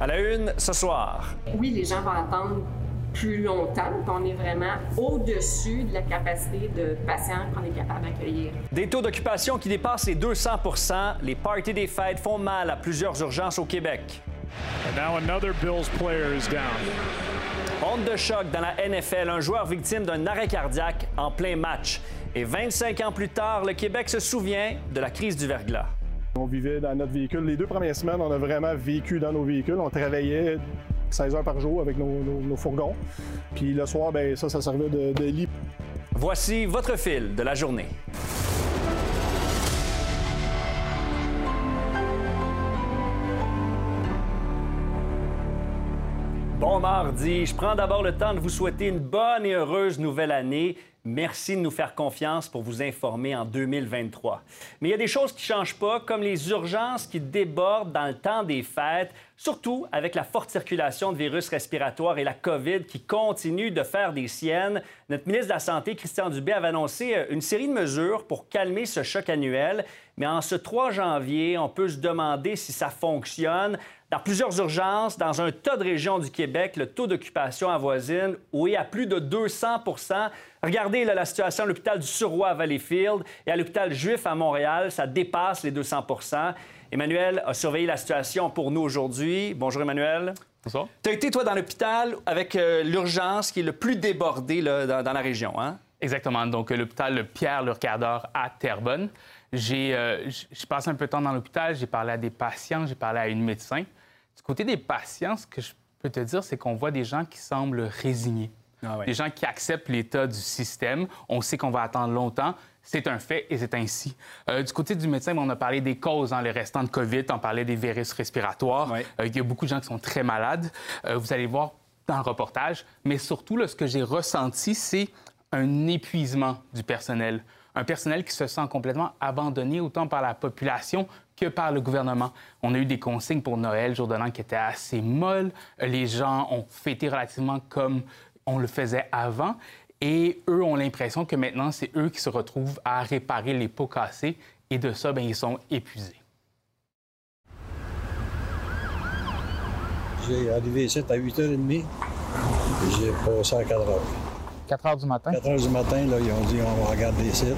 À la une, ce soir. Oui, les gens vont attendre plus longtemps. On est vraiment au-dessus de la capacité de patients qu'on est capable d'accueillir. Des taux d'occupation qui dépassent les 200% Les parties des fêtes font mal à plusieurs urgences au Québec. And now another Bills player is down. Honte de choc dans la NFL, un joueur victime d'un arrêt cardiaque en plein match. Et 25 ans plus tard, le Québec se souvient de la crise du verglas. On vivait dans notre véhicule. Les deux premières semaines, on a vraiment vécu dans nos véhicules. On travaillait 16 heures par jour avec nos, fourgons. Puis le soir, ben ça, ça servait de, de lit. Voici votre fil de la journée. Bon mardi, je prends d'abord le temps de vous souhaiter une bonne et heureuse nouvelle année. Merci de nous faire confiance pour vous informer en 2023. Mais il y a des choses qui ne changent pas, comme les urgences qui débordent dans le temps des fêtes, surtout avec la forte circulation de virus respiratoires et la COVID qui continue de faire des siennes. Notre ministre de la Santé, Christian Dubé, avait annoncé euh, une série de mesures pour calmer ce choc annuel. Mais en ce 3 janvier, on peut se demander si ça fonctionne. Dans plusieurs urgences, dans un tas de régions du Québec, le taux d'occupation avoisine, oui, à plus de 200% Regardez la situation à l'hôpital du Suroît à Valleyfield et à l'hôpital Juif à Montréal, ça dépasse les 200% Emmanuel a surveillé la situation pour nous aujourd'hui. Bonjour Emmanuel. Bonsoir. Tu as été, toi, dans l'hôpital avec euh, l'urgence qui est le plus débordé dans, la région, hein? Exactement. Donc, l'hôpital Pierre Lurcador à Terrebonne. J'ai euh, passé un peu de temps dans l'hôpital, j'ai parlé à des patients, j'ai parlé à une médecin. Du côté des patients, ce que je peux te dire, c'est qu'on voit des gens qui semblent résignés. Ah des gens qui acceptent l'état du système. On sait qu'on va attendre longtemps. C'est un fait et c'est ainsi. Euh, du côté du médecin, on a parlé des causes, dans hein, les restants de COVID, on parlait des virus respiratoires. Euh, il y a beaucoup de gens qui sont très malades. Euh, vous allez voir dans le reportage. Mais surtout, là, ce que j'ai ressenti, c'est un épuisement du personnel un personnel qui se sent complètement abandonné autant par la population que par le gouvernement. On a eu des consignes pour Noël, jour de l'an, qui étaient assez molles. Les gens ont fêté relativement comme on le faisait avant. Et eux ont l'impression que maintenant, c'est eux qui se retrouvent à réparer les pots cassés. Et de ça, bien, ils sont épuisés. J'ai arrivé ici à 8h30. J'ai passé à 4 h 4 heures du matin? 4 heures du matin, là, ils ont dit on va regarder les sites.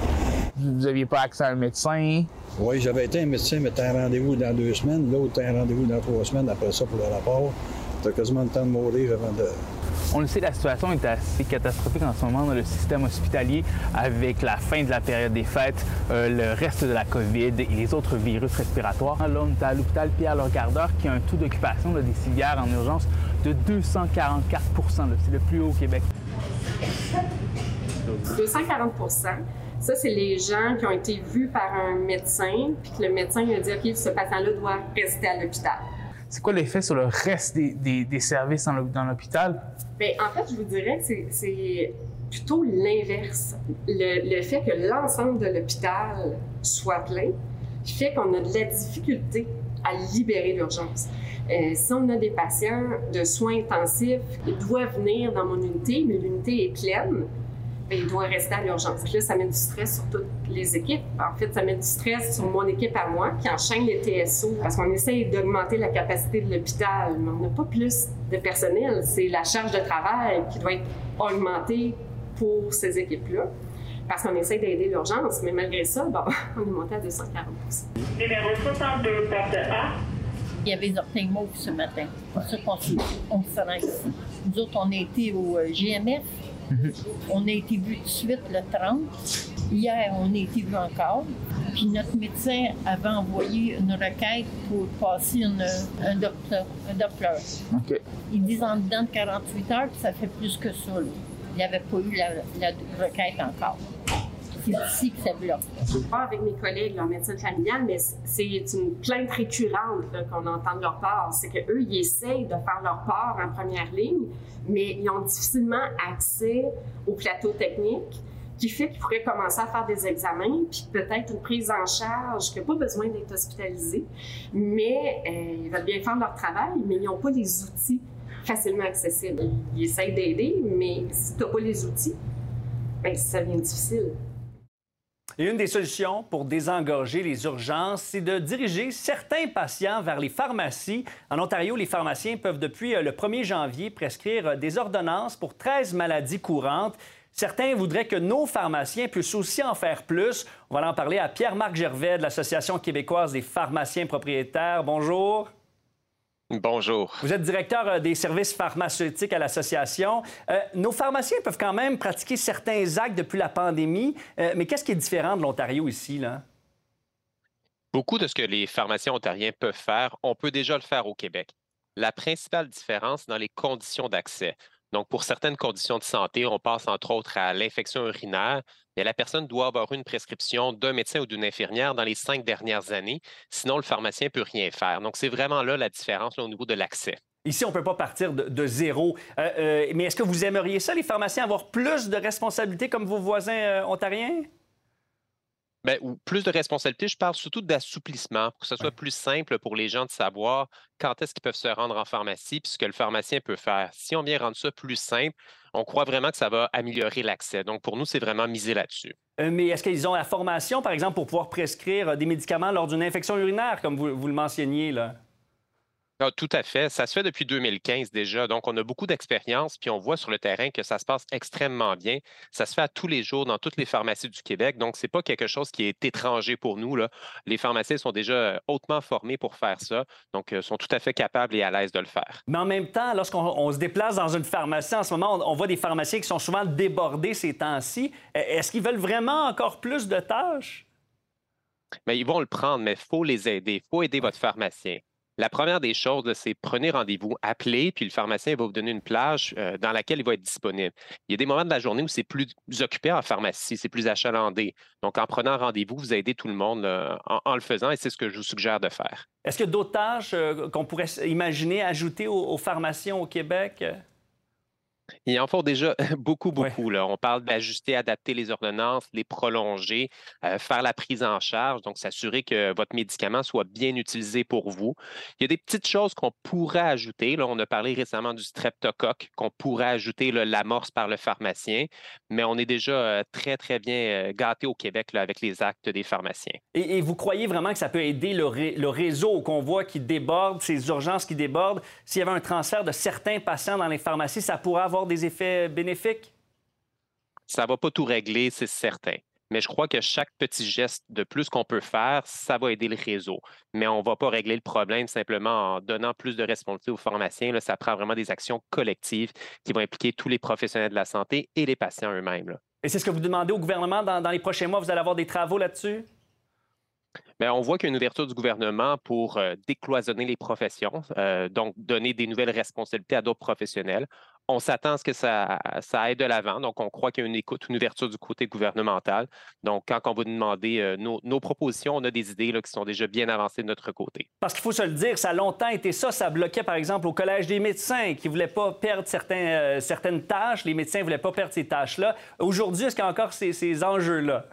Vous n'aviez pas accès à un médecin? Oui, j'avais été un médecin, mais tu as un rendez-vous dans deux semaines. L'autre, tu as un rendez-vous dans trois semaines après ça pour le rapport. Tu as quasiment le temps de mourir avant de. On le sait, la situation est assez catastrophique en ce moment dans le système hospitalier avec la fin de la période des fêtes, euh, le reste de la COVID et les autres virus respiratoires. Là, on est à l'hôpital Pierre-Lorgardeur qui a un taux d'occupation des civières en urgence de 244% C'est le plus haut au Québec. 240% ça, c'est les gens qui ont été vus par un médecin, puis que le médecin a dit OK, ce patient-là doit rester à l'hôpital. C'est quoi l'effet sur le reste des, des, services dans l'hôpital? Bien, en fait, je vous dirais que c'est plutôt l'inverse. Le, le, fait que l'ensemble de l'hôpital soit plein fait qu'on a de la difficulté à libérer l'urgence. Euh, si on a des patients de soins intensifs, ils doivent venir dans mon unité, mais l'unité est pleine, bien, ils doivent rester à l'urgence. Là, ça met du stress sur toutes les équipes. En fait, ça met du stress sur mon équipe à moi qui enchaîne les TSO parce qu'on essaye d'augmenter la capacité de l'hôpital, mais on n'a pas plus de personnel. C'est la charge de travail qui doit être augmentée pour ces équipes-là parce qu'on essaie d'aider l'urgence, mais malgré ça, on est monté à 240 Numéro 62, porte A. Il y avait des mauves ce matin. C'est pour ça qu'on se rend ici. Nous autres, on a été au euh, GMF. Mhm. On a été vus tout de suite le 30. Hier, on a été vus encore. Puis notre médecin avait envoyé une requête pour passer un, docteur, un Doppler. Ils disent en dedans de 48 heures, que ça fait plus que ça. Il n'y avait pas eu la requête encore c'est ici que ça bloque. Pas avec mes collègues en médecine familiale, mais c'est une plainte récurrente qu'on entend de leur part. C'est qu'eux, ils essayent de faire leur part en première ligne, mais ils ont difficilement accès au plateau technique qui fait qu'ils pourraient commencer à faire des examens, puis peut-être une prise en charge, qui n'a pas besoin d'être hospitalisé, mais euh, ils veulent bien faire leur travail, mais ils n'ont pas les outils facilement accessibles. Ils essayent d'aider, mais si tu n'as pas les outils, bien, ça devient difficile. Et une des solutions pour désengorger les urgences, c'est de diriger certains patients vers les pharmacies. En Ontario, les pharmaciens peuvent depuis euh, le 1er janvier prescrire euh, des ordonnances pour 13 maladies courantes. Certains voudraient que nos pharmaciens puissent aussi en faire plus. On va en parler à Pierre-Marc Gervais de l'Association québécoise des pharmaciens propriétaires. Bonjour. Bonjour. Vous êtes directeur euh, des services pharmaceutiques à l'association. Euh, nos pharmaciens peuvent quand même pratiquer certains actes depuis la pandémie, euh, mais qu'est-ce qui est différent de l'Ontario ici, là? Beaucoup de ce que les pharmaciens ontariens peuvent faire, on peut déjà le faire au Québec. La principale différence, dans les conditions d'accès. Donc, pour certaines conditions de santé, on passe entre autres à l'infection urinaire, mais la personne doit avoir une prescription d'un médecin ou d'une infirmière dans les cinq dernières années, sinon le pharmacien ne peut rien faire. Donc, c'est vraiment là la différence au niveau de l'accès. Ici, on ne peut pas partir de, zéro. Euh, euh, mais est-ce que vous aimeriez ça, les pharmaciens, avoir plus de responsabilités comme vos voisins euh, ontariens? Bien, ou plus de responsabilités, je parle surtout d'assouplissement pour que ce soit plus simple pour les gens de savoir quand est-ce qu'ils peuvent se rendre en pharmacie puis ce que le pharmacien peut faire. Si on vient rendre ça plus simple, on croit vraiment que ça va améliorer l'accès. Donc, pour nous, c'est vraiment miser là-dessus. Euh, mais est-ce qu'ils ont la formation, par exemple, pour pouvoir prescrire euh, des médicaments lors d'une infection urinaire, comme vous, vous le mentionniez, là? Ah, tout à fait. Ça se fait depuis 2015 déjà. Donc, on a beaucoup d'expérience, puis on voit sur le terrain que ça se passe extrêmement bien. Ça se fait à tous les jours dans toutes les pharmacies du Québec. Donc, ce n'est pas quelque chose qui est étranger pour nous. Là. Les pharmaciens sont déjà hautement formés pour faire ça. Donc, ils euh, sont tout à fait capables et à l'aise de le faire. Mais en même temps, lorsqu'on se déplace dans une pharmacie, en ce moment, on, voit des pharmaciens qui sont souvent débordés ces temps-ci. E, est-ce qu'ils veulent vraiment encore plus de tâches? Mais ils vont le prendre, mais il faut les aider. Il faut aider votre pharmacien. La première des choses, c'est prenez rendez-vous, appelez, puis le pharmacien va vous donner une plage euh, dans laquelle il va être disponible. Il y a des moments de la journée où c'est plus occupé en pharmacie, c'est plus achalandé. Donc, en prenant rendez-vous, vous aidez tout le monde en, le faisant et c'est ce que je vous suggère de faire. Est-ce qu'il y a d'autres tâches euh, qu'on pourrait imaginer ajouter aux pharmaciens au Québec? Il en faut déjà beaucoup, beaucoup. Là. On parle d'ajuster, adapter les ordonnances, les prolonger, euh, faire la prise en charge, donc s'assurer que votre médicament soit bien utilisé pour vous. Il y a des petites choses qu'on pourrait ajouter. Là, on a parlé récemment du streptocoque, qu'on pourrait ajouter l'amorce par le pharmacien, mais on est déjà euh, très, très bien euh, gâté au Québec là, avec les actes des pharmaciens. Et, vous croyez vraiment que ça peut aider le, le réseau qu'on voit qui déborde, ces urgences qui débordent? S'il y avait un transfert de certains patients dans les pharmacies, ça pourrait avoir des effets bénéfiques? Ça ne va pas tout régler, c'est certain. Mais je crois que chaque petit geste de plus qu'on peut faire, ça va aider le réseau. Mais on ne va pas régler le problème simplement en donnant plus de responsabilité aux pharmaciens. Là, ça prend vraiment des actions collectives qui vont impliquer tous les professionnels de la santé et les patients eux-mêmes. Et c'est ce que vous demandez au gouvernement dans, dans les prochains mois? Vous allez avoir des travaux là-dessus? Bien, on voit qu'il y a une ouverture du gouvernement pour euh, décloisonner les professions, euh, donc donner des nouvelles responsabilités à d'autres professionnels. On s'attend à ce que ça, ça aille de l'avant, donc on croit qu'il y a une écoute, une ouverture du côté gouvernemental. Donc, quand on va nous demander euh, nos, propositions, on a des idées là, qui sont déjà bien avancées de notre côté. Parce qu'il faut se le dire, ça a longtemps été ça. Ça bloquait, par exemple, au Collège des médecins qui ne voulaient pas perdre certains, certaines tâches. Les médecins ne voulaient pas perdre ces tâches-là. Aujourd'hui, est-ce qu'il y a encore ces, ces enjeux-là?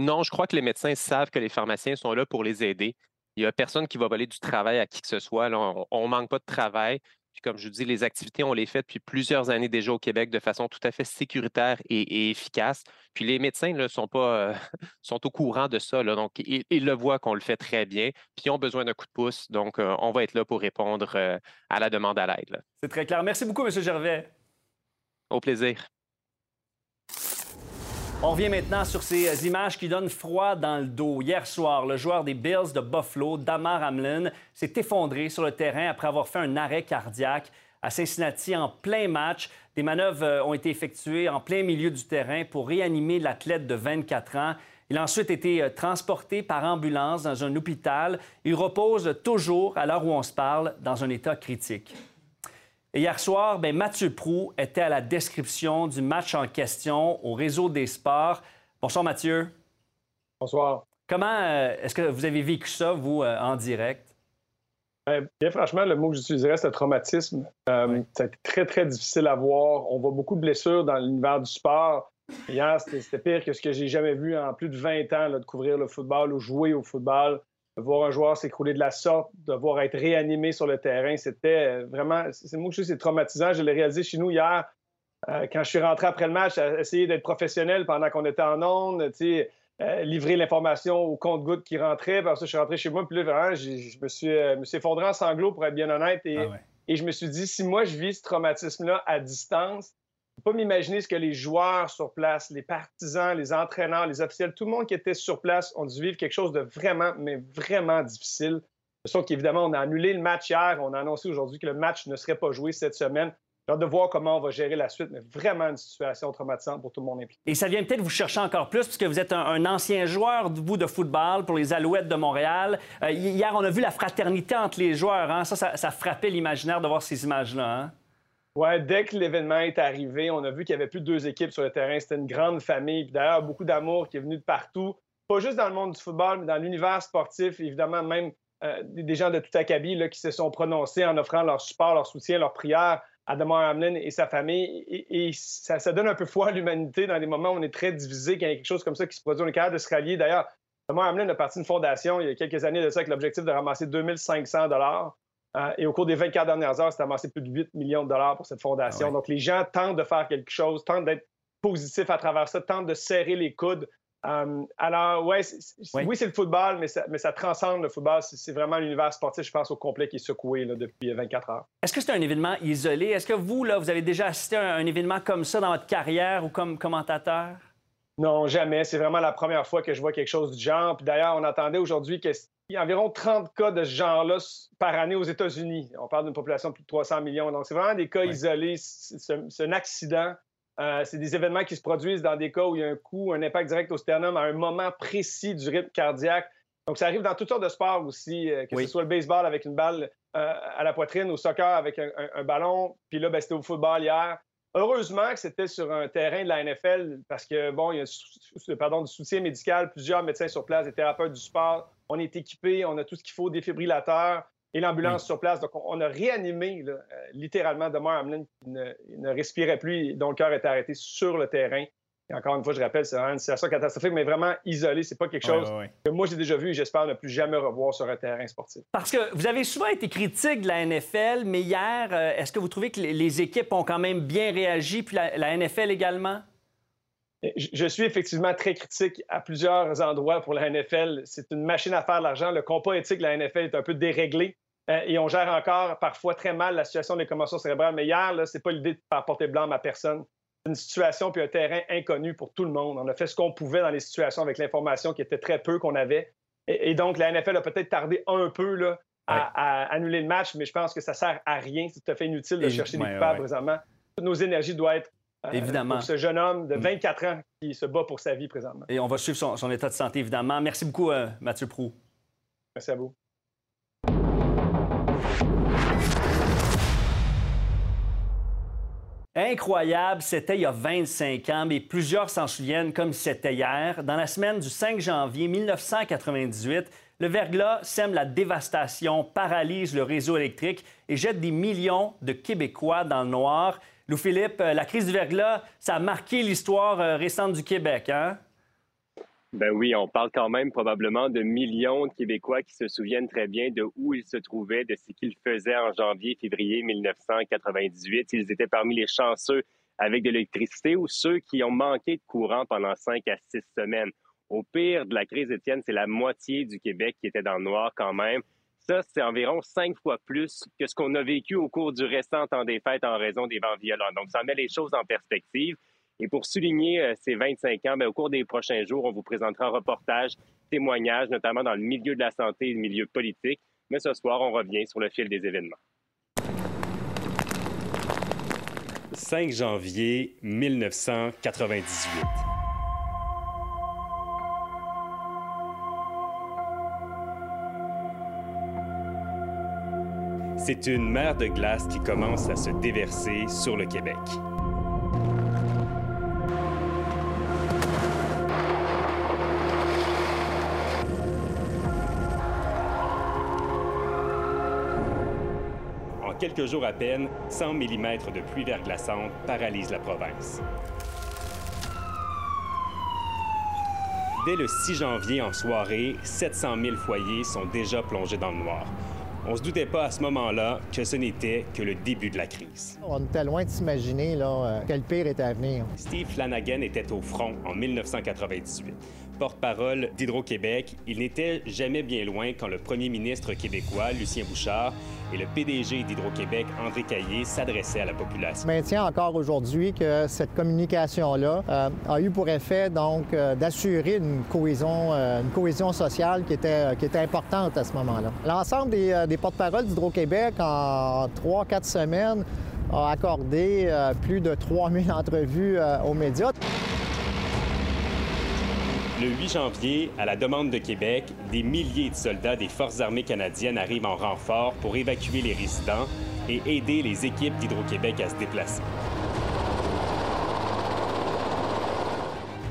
Non, je crois que les médecins savent que les pharmaciens sont là pour les aider. Il n'y a personne qui va voler du travail à qui que ce soit. on ne manque pas de travail. Puis comme je vous dis, les activités, on les fait depuis plusieurs années déjà au Québec de façon tout à fait sécuritaire et, efficace. Puis les médecins là, sont, pas, euh, sont au courant de ça. donc, ils, le voient qu'on le fait très bien. Puis ils ont besoin d'un coup de pouce. Donc, euh, on va être là pour répondre euh, à la demande à l'aide. C'est très clair. Merci beaucoup, M. Gervais. Au plaisir. On revient maintenant sur ces images qui donnent froid dans le dos. Hier soir, le joueur des Bills de Buffalo, Damar Hamlin, s'est effondré sur le terrain après avoir fait un arrêt cardiaque à Cincinnati en plein match. Des manœuvres euh, ont été effectuées en plein milieu du terrain pour réanimer l'athlète de 24 ans. Il a ensuite été euh, transporté par ambulance dans un hôpital. Il repose toujours, à l'heure où on se parle, dans un état critique hier soir, ben, Mathieu Prou était à la description du match en question au réseau des sports. Bonsoir Mathieu. Bonsoir. Comment euh, est-ce que vous avez vécu ça, vous, euh, en direct? Ben, bien, franchement, le mot que j'utiliserais, c'est traumatisme. Euh, ça a été très, très difficile à voir. On voit beaucoup de blessures dans l'univers du sport. Hier, c'était pire que ce que j'ai jamais vu en plus de 20 ans, de couvrir le football ou jouer au football voir un joueur s'écrouler de la sorte, de voir être réanimé sur le terrain, c'était euh, vraiment, c'est que je c'est traumatisant. Je l'ai réalisé chez nous hier. Euh, quand je suis rentré après le match, essayer d'être professionnel pendant qu'on était en onde, euh, livrer l'information au compte-goutte qui rentrait. Puis ça, je suis rentré chez moi, puis là, vraiment, je me suis, me suis effondré en sanglots, pour être bien honnête. Et, Ah ouais. et je me suis dit, si moi, je vis ce traumatisme-là à distance, peux pas m'imaginer ce que les joueurs sur place, les partisans, les entraîneurs, les officiels, tout le monde qui était sur place ont dû vivre quelque chose de vraiment, mais vraiment difficile. Sauf qu'évidemment, on a annulé le match hier. On a annoncé aujourd'hui que le match ne serait pas joué cette semaine. J'ai hâte de voir comment on va gérer la suite, mais vraiment une situation traumatisante pour tout le monde impliqué. Et ça vient peut-être vous chercher encore plus, puisque vous êtes un, ancien joueur, vous, de football pour les Alouettes de Montréal. Euh, hier, on a vu la fraternité entre les joueurs. hein. Ça, ça, ça frappait l'imaginaire de voir ces images-là. hein. Ouais, dès que l'événement est arrivé, on a vu qu'il y avait plus de deux équipes sur le terrain. C'était une grande famille. D'ailleurs, beaucoup d'amour qui est venu de partout. Pas juste dans le monde du football, mais dans l'univers sportif. Évidemment, même euh, des gens de tout acabit là, qui se sont prononcés en offrant leur support, leur soutien, leur prière à Damar Hamlin et sa famille. Et, ça, donne un peu foi à l'humanité dans des moments où on est très divisé, quand il y a quelque chose comme ça qui se produit. On est capable de se rallier. D'ailleurs, Damar Hamlin a parti d'une fondation il y a quelques années de ça avec l'objectif de ramasser 2500 dollars. Euh, et au cours des 24 dernières heures, c'est amassé plus de 8 millions de dollars pour cette fondation. Ah ouais. Donc, les gens tentent de faire quelque chose, tentent d'être positifs à travers ça, tentent de serrer les coudes. Euh, alors, ouais, Oui. oui, c'est le football, mais ça, mais ça transcende le football. C'est vraiment l'univers sportif, je pense, au complet qui est secoué là, depuis 24 heures. Est-ce que c'est un événement isolé? Est-ce que vous, là, vous avez déjà assisté à un, événement comme ça dans votre carrière ou comme commentateur? Non, jamais. C'est vraiment la première fois que je vois quelque chose du genre. Puis d'ailleurs, on attendait aujourd'hui qu'il y a environ 30 cas de ce genre-là par année aux États-Unis. On parle d'une population de plus de 300 millions. Donc, c'est vraiment des cas isolés. C'est un accident. Euh, c'est des événements qui se produisent dans des cas où il y a un coup, un impact direct au sternum à un moment précis du rythme cardiaque. Donc, ça arrive dans toutes sortes de sports aussi, euh, que Oui. ce soit le baseball avec une balle euh, à la poitrine, au soccer avec un, un- un ballon. Puis là, ben, c'était au football hier. Heureusement que c'était sur un terrain de la NFL parce que, bon, il y a pardon, du soutien médical, plusieurs médecins sur place, des thérapeutes du sport. On est équipés, on a tout ce qu'il faut, défibrillateurs et l'ambulance sur place. Donc, on, a réanimé là, euh, littéralement Demar Hamlin qui ne, respirait plus, et dont le cœur était arrêté sur le terrain. Et encore une fois, je rappelle, c'est vraiment une situation catastrophique, mais vraiment isolée. C'est pas quelque chose Ouais, ouais, ouais. que moi j'ai déjà vu et j'espère ne plus jamais revoir sur un terrain sportif. Parce que vous avez souvent été critique de la NFL, mais hier, euh, est-ce que vous trouvez que les, les équipes ont quand même bien réagi, puis la, la NFL également? Je suis effectivement très critique à plusieurs endroits pour la NFL. C'est une machine à faire de l'argent. Le compas éthique de la NFL est un peu déréglé euh, et on gère encore parfois très mal la situation des commotions cérébrales. Mais hier, là, c'est pas l'idée de faire porter blanc à personne. C'est une situation puis un terrain inconnu pour tout le monde. On a fait ce qu'on pouvait dans les situations avec l'information qui était très peu qu'on avait. Et, et donc, la NFL a peut-être tardé un peu là, à, à annuler le match, mais je pense que ça sert à rien. C'est tout à fait inutile de Et- chercher des ouais, coupables ouais. présentement. Toutes nos énergies doivent être Évidemment. pour ce jeune homme de Mm. 24 ans qui se bat pour sa vie présentement. Et on va suivre son, son état de santé, évidemment. Merci beaucoup, euh, Mathieu Prou. Merci à vous. Incroyable, c'était il y a 25 ans, mais plusieurs s'en souviennent comme c'était hier. Dans la semaine du 5 janvier 1998, le verglas sème la dévastation, paralyse le réseau électrique et jette des millions de Québécois dans le noir. Lou-Philippe, euh, la crise du verglas, ça a marqué l'histoire euh, récente du Québec, hein? Ben oui, on parle quand même probablement de millions de Québécois qui se souviennent très bien de où ils se trouvaient, de ce qu'ils faisaient en janvier, février 1998. Ils étaient parmi les chanceux avec de l'électricité ou ceux qui ont manqué de courant pendant cinq à six semaines. Au pire de la crise, Étienne, c'est la moitié du Québec qui était dans le noir quand même. Ça, c'est environ cinq fois plus que ce qu'on a vécu au cours du récent temps des fêtes en raison des vents violents. Donc, ça met les choses en perspective. Et pour souligner euh, ces 25 ans, ben, au cours des prochains jours, on vous présentera un reportage, témoignages, notamment dans le milieu de la santé et le milieu politique. Mais ce soir, on revient sur le fil des événements. 5 janvier 1998. C'est une mer de glace qui commence à se déverser sur le Québec. En quelques jours à peine, 100 mm de pluie verglaçante paralysent la province. Dès le 6 janvier en soirée, 700 000 foyers sont déjà plongés dans le noir. On se doutait pas à ce moment-là que ce n'était que le début de la crise. On était loin de s'imaginer là, euh, que le pire était à venir. Steve Flanagan était au front en 1998. Porte-parole d'Hydro-Québec, il n'était jamais bien loin quand le premier ministre québécois, Lucien Bouchard, et le PDG d'Hydro-Québec, André Caillé, s'adressaient à la population. Je maintiens encore aujourd'hui que cette communication-là euh, a eu pour effet donc euh, d'assurer une cohésion, euh, une cohésion sociale qui était, importante à ce moment-là. L'ensemble des, des porte-paroles d'Hydro-Québec en trois, quatre semaines a accordé plus de 3000 entrevues aux médias. Le 8 janvier, à la demande de Québec, des milliers de soldats des Forces armées canadiennes arrivent en renfort pour évacuer les résidents et aider les équipes d'Hydro-Québec à se déplacer.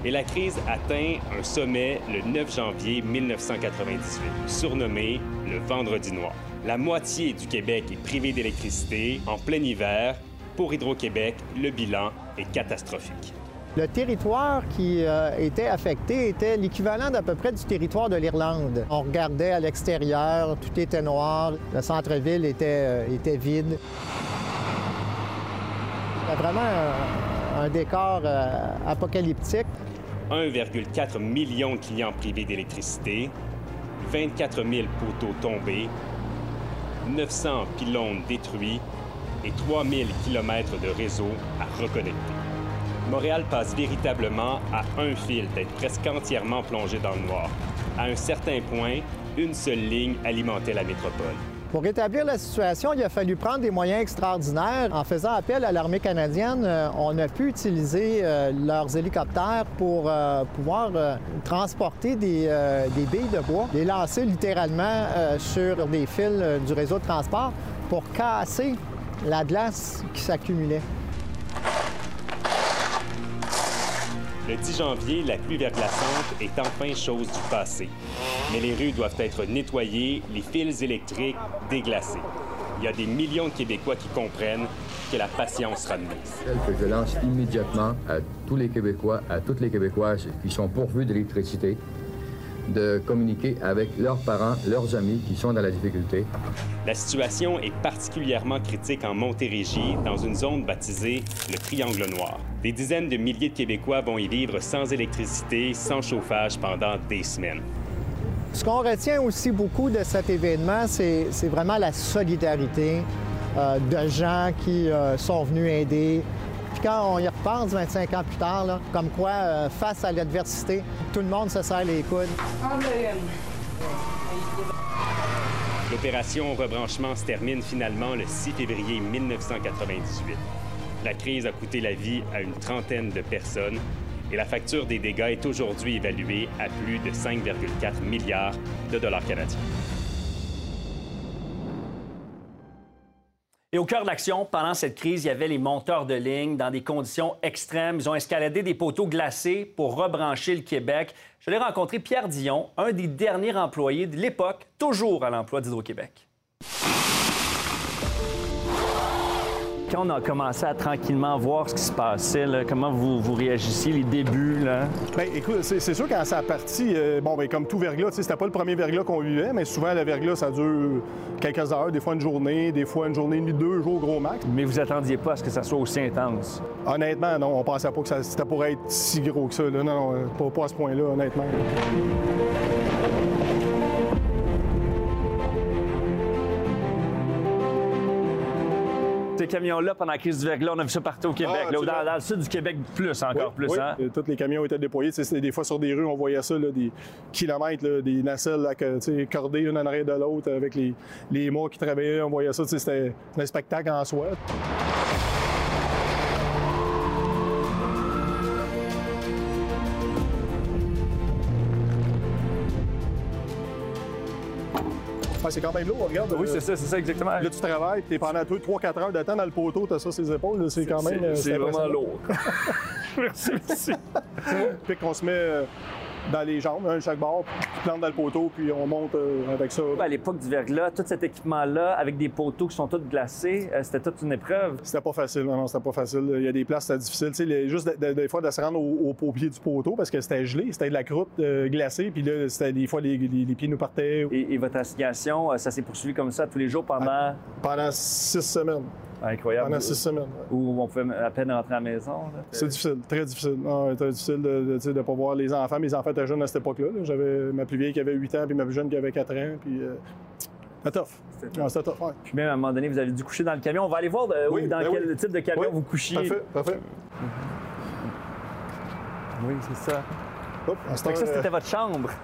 Et la crise atteint un sommet le 9 janvier 1998, surnommé le Vendredi noir. La moitié du Québec est privée d'électricité en plein hiver. Pour Hydro-Québec, le bilan est catastrophique. Le territoire qui euh, était affecté était l'équivalent d'à peu près du territoire de l'Irlande. On regardait à l'extérieur, tout était noir, le centre-ville était, euh, était vide. C'était vraiment un, décor euh, apocalyptique. 1,4 million de clients privés d'électricité, 24 000 poteaux tombés, 900 pylônes détruits et 3 000 kilomètres de réseau à reconnecter. Montréal passe véritablement à un fil d'être presque entièrement plongé dans le noir. À un certain point, une seule ligne alimentait la métropole. Pour rétablir la situation, il a fallu prendre des moyens extraordinaires. En faisant appel à l'armée canadienne, euh, on a pu utiliser euh, leurs hélicoptères pour euh, pouvoir transporter des, des billes de bois, les lancer littéralement sur des fils du réseau de transport pour casser la glace qui s'accumulait. Le 10 janvier, la pluie verglaçante est enfin chose du passé. Mais les rues doivent être nettoyées, les fils électriques déglacés. Il y a des millions de Québécois qui comprennent que la patience sera de mise. je lance immédiatement à tous les Québécois, à toutes les Québécoises qui sont pourvus d'électricité, de communiquer avec leurs parents, leurs amis qui sont dans la difficulté. La situation est particulièrement critique en Montérégie, dans une zone baptisée le Triangle Noir. Des dizaines de milliers de Québécois vont y vivre sans électricité, sans chauffage pendant des semaines. Ce qu'on retient aussi beaucoup de cet événement, c'est c'est vraiment la solidarité euh, de gens qui euh, sont venus aider. Quand on y repense 25 ans plus tard, comme quoi, euh, face à l'adversité, tout le monde se serre les coudes. L'opération rebranchement se termine finalement le 6 février 1998. La crise a coûté la vie à une trentaine de personnes et la facture des dégâts est aujourd'hui évaluée à plus de 5,4 milliards de dollars canadiens. Et au cœur de l'action, pendant cette crise, il y avait les monteurs de ligne dans des conditions extrêmes. Ils ont escaladé des poteaux glacés pour rebrancher le Québec. Je l'ai rencontré Pierre Dion, un des derniers employés de l'époque, toujours à l'emploi d'Hydro-Québec. Quand on a commencé à tranquillement voir ce qui se passait, là, comment vous, vous réagissiez, les débuts, là? Bien, écoute, c'est sûr quand ça a parti, euh, bon, ben, comme tout verglas, c'était pas le premier verglas qu'on vivait, mais souvent, le verglas, ça dure quelques heures, des fois une journée, des fois une journée et demie, deux jours, gros max. Mais vous attendiez pas à ce que ça soit aussi intense? Honnêtement, non, on pensait pas que ça- c'était pour être si gros que ça. Là. Non, non, euh, pas, pas à ce point-là, honnêtement. Ces camions-là, pendant la crise du verglas, on a vu ça partout au Québec. Ah, là, dans, dans le sud du Québec, plus, encore Oui, plus. oui, hein? euh, Tous les camions étaient déployés. Des fois sur des rues, on voyait ça, là, des kilomètres, là, des nacelles là, cordées une en arrière de l'autre avec les, les qui travaillaient. On voyait ça. C'était un spectacle en soi. C'est quand même lourd, regarde. Oui, euh, c'est ça, c'est ça exactement. Là, tu travailles, tu es pendant 3-4 heures de temps dans le poteau, tu as ça sur les épaules. C'est quand même. C'est- euh, c'est vraiment lourd. merci, merci. Puis qu'on se met euh, dans les jambes, un de chaque bord, puis tu plantes dans le poteau, puis on monte euh, avec ça. À l'époque du verglas, tout cet équipement-là, avec des poteaux qui sont tous glacés, euh, c'était toute une épreuve. C'était pas facile, non, non, c'était pas facile. Il y a des places, c'était difficile. Tu sais, les- juste de- de- des fois de se rendre au, au- au pied du poteau parce que c'était gelé, c'était de la croûte euh, glacée, puis là, c'était des fois les, les- les pieds nous partaient. Et, et votre assignation, ça s'est poursuivi comme ça tous les jours pendant? Pendant six semaines. Incroyable. Pendant six semaines. Où on pouvait à peine rentrer à la maison. C'est difficile, très difficile. C'était difficile de ne pas voir les enfants. Mes enfants étaient jeunes à cette époque-là. là. J'avais ma plus vieille qui avait 8 ans, puis ma plus jeune qui avait 4 ans. Puis, euh, c'était tough. Non, C'était tough, ouais. Puis même à un moment donné, vous avez dû coucher dans le camion. On va aller voir de- Oui, où- dans ben quel oui. type de camion Oui, vous couchiez. Parfait, parfait. Oui, c'est ça. Hop, ça, c'était euh, votre chambre.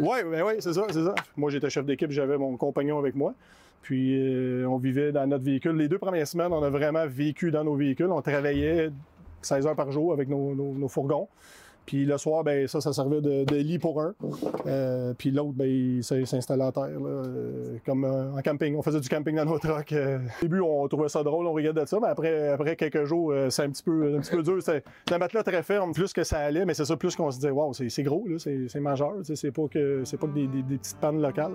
Oui, ben oui, c'est ça, c'est ça. Moi, j'étais chef d'équipe, j'avais mon compagnon avec moi. Puis, euh, on vivait dans notre véhicule. Les deux premières semaines, on a vraiment vécu dans nos véhicules. On travaillait 16 heures par jour avec nos, nos- nos fourgons. Puis le soir, ben ça, ça servait de, lit pour un. Euh, puis l'autre, ben, il s'installait à terre, euh, comme euh, en camping. On faisait du camping dans nos trucks. Au début, on trouvait ça drôle, on regardait ça, mais après, après quelques jours, c'est un petit peu, un petit peu dur. C'est un matelas très ferme. Plus que ça allait, mais c'est ça, plus qu'on se disait, waouh, c'est gros, c'est majeur. C'est pas que, pas que des, petites pannes locales.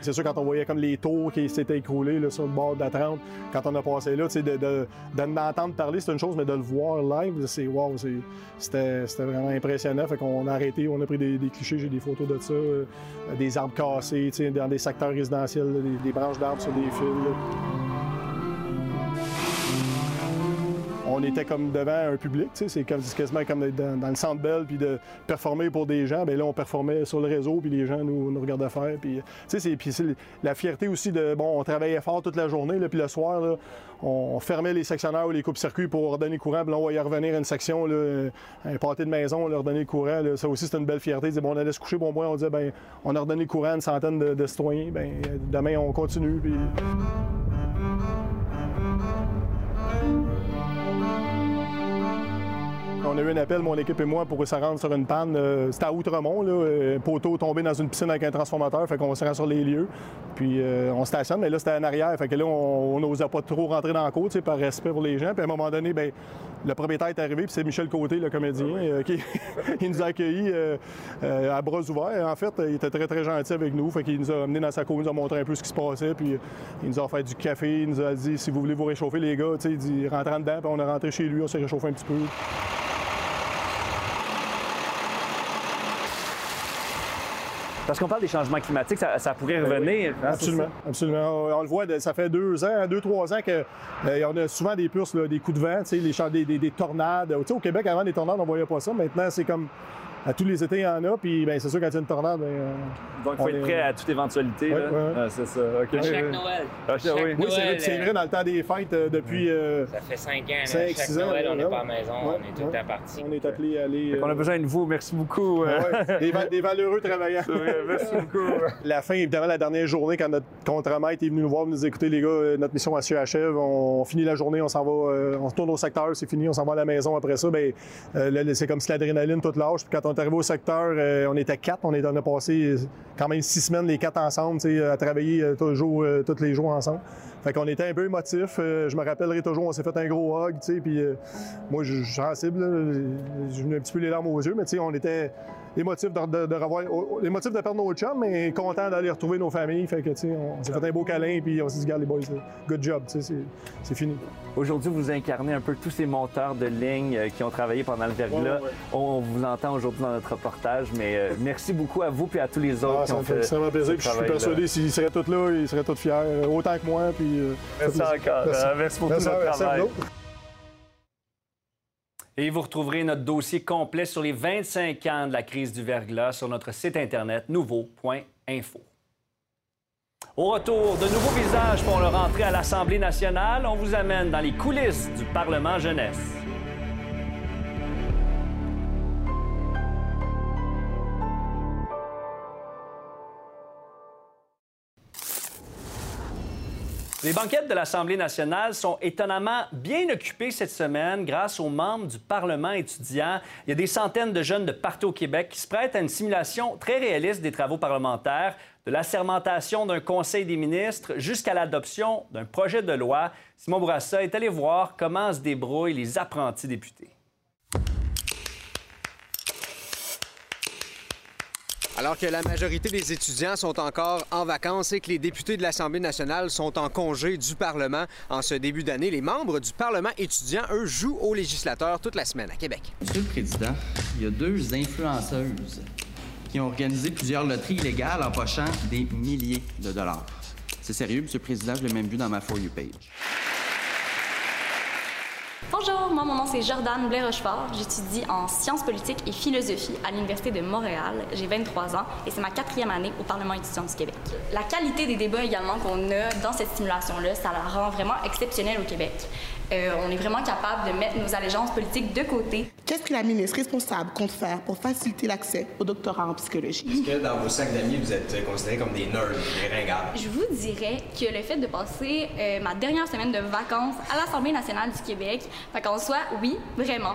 C'est sûr, quand on voyait comme les tours qui s'étaient écroulés là, sur le bord de la 30, quand on a passé là, sais, de, de, parler, c'est une chose, mais de le voir live, c'est waouh, c'était vraiment impressionnant. Qu'on a arrêté, on a pris des, clichés, j'ai des photos de ça, euh, des arbres cassés, dans des secteurs résidentiels, des, branches d'arbres sur des fils. On était comme devant un public, c'est comme- quasiment comme d'être dans, le centre belle puis de performer pour des gens. Bien là, on performait sur le réseau puis les gens nous, regardaient faire. Puis, c'est, la fierté aussi de, bon, on travaillait fort toute la journée, là, puis le soir, on fermait les sectionnaires ou les coupes-circuits pour redonner le courant, puis là, on voyait revenir une section, un pâté de maison, on leur donnait le courant. ça aussi, c'était une belle fierté. Bon, on allait se coucher, bon, moi, on disait, ben, on a redonné le courant à une centaine de, citoyens, ben, demain, on continue. On a eu un appel, mon équipe et moi, pour se rendre sur une panne. Euh, C'était à Outremont, là, euh, poteau tombé dans une piscine avec un transformateur. Fait qu'on se rend sur les lieux. Puis euh, on stationne, mais là, c'était en arrière. Fait que là, on n'osait pas trop rentrer dans la côte, par respect pour les gens. Puis à un moment donné, ben, le propriétaire est arrivé, puis c'est Michel Côté, le comédien, euh, qui il nous a accueillis à bras ouverts. En fait, il était très, très gentil avec nous. Fait qu'il nous a amenés dans sa cour, il nous a montré un peu ce qui se passait. Puis il nous a offert du café. Il nous a dit, si vous voulez vous réchauffer, les gars, il dit, rentrant dedans. Puis on est rentré chez lui, on s'est réchauffé un petit peu. Parce qu'on parle des changements climatiques, ça, ça pourrait revenir. hein, Absolument, absolument. On, on le voit, ça fait deux ans, deux, trois ans qu'on a souvent des puces, là, des coups de vent, les des, des- des tornades. Au Québec, avant, des tornades, on voyait pas ça. Maintenant, c'est comme à tous les étés, il y en a. Puis, ben, c'est sûr, quand il y a une tornade, ben, euh, Donc, il faut être est- prêt à toute éventualité. Ouais, là. ouais. Ah, c'est ça. OK. À chaque Noël. Ah, Chaque oui. Oui, c'est vrai, Noël, c'est euh, vrai, dans le temps des fêtes, euh, depuis. euh, Ça fait cinq ans. Cinq, chaque six ans, Noël, on n'est pas à la maison, Ouais, on est tout le ouais. temps parti. on est appelé à aller. On a besoin de vous. Merci beaucoup. euh. Ouais, des, va- des valeureux travailleurs. Merci beaucoup. La fin, évidemment, la dernière journée, quand notre contre-maître est venu nous voir, nous écouter, les gars, notre mission elle se achève, on finit la journée, on s'en va, euh, on retourne au secteur, c'est fini, on s'en va à la maison après ça. Ben, euh, c'est comme si l'adrénaline toute lâche. Puis quand on est arrivé au secteur, euh, on était quatre, on, est, on a passé quand même six semaines, les quatre ensemble, à travailler euh, euh, tous les jours ensemble. Fait qu'on était un peu émotifs. je me rappellerai toujours, on s'est fait un gros hug, puis moi, je suis sensible, j'ai un petit peu les larmes aux yeux, mais on était émotifs de, de, de revoir, émotifs de perdre nos chums, mais contents d'aller retrouver nos familles. Fait que, tu sais, on s'est fait un beau câlin, puis on s'est dit, regarde les boys, good job, tu sais, c'est- fini. Aujourd'hui, vous incarnez un peu tous ces monteurs de ligne euh, qui ont travaillé pendant le verglas. Ouais. On vous entend aujourd'hui dans notre reportage, mais euh, merci beaucoup à vous et à tous les autres Ah, qui ça ont me fait fait extrêmement plaisir. Puis je suis persuadé s'ils seraient tous là, ils seraient tous fiers, autant que moi. Puis, euh, Merci encore. plaisir. Euh, merci pour tout Merci, merci à travail. Et vous retrouverez notre dossier complet sur les 25 ans de la crise du verglas sur notre site internet nouveau.info. Au retour, de nouveaux visages pour le rentrer à l'Assemblée nationale. On vous amène dans les coulisses du Parlement jeunesse. Les banquettes de l'Assemblée nationale sont étonnamment bien occupées cette semaine grâce aux membres du Parlement étudiant. Il y a des centaines de jeunes de partout au Québec qui se prêtent à une simulation très réaliste des travaux parlementaires, de l'assermentation d'un Conseil des ministres jusqu'à l'adoption d'un projet de loi. Simon Bourassa est allé voir comment se débrouillent les apprentis députés. Alors que la majorité des étudiants sont encore en vacances et que les députés de l'Assemblée nationale sont en congé du Parlement en ce début d'année, les membres du Parlement étudiant, eux, jouent aux législateurs toute la semaine à Québec. Monsieur le Président, il y a deux influenceuses qui ont organisé plusieurs loteries illégales en pochant des milliers de dollars. C'est sérieux, Monsieur le Président, je l'ai même vu dans ma For You page. Bonjour, moi mon nom c'est Jordan Blais-Rochefort. J'étudie en sciences politiques et philosophie à l'Université de Montréal. J'ai 23 ans et c'est ma quatrième année au Parlement étudiant du Québec. La qualité des débats également qu'on a dans cette stimulation-là, ça la rend vraiment exceptionnelle au Québec. Euh, on est vraiment capable de mettre nos allégeances politiques de côté. Qu'est-ce que la ministre responsable compte faire pour faciliter l'accès au doctorat en psychologie? Est-ce que dans vos sacs d'amis, vous êtes considérés comme des nerds, des ringards? Je vous dirais que le fait de passer euh, ma dernière semaine de vacances à l'Assemblée nationale du Québec, fait qu'en soit, oui, vraiment.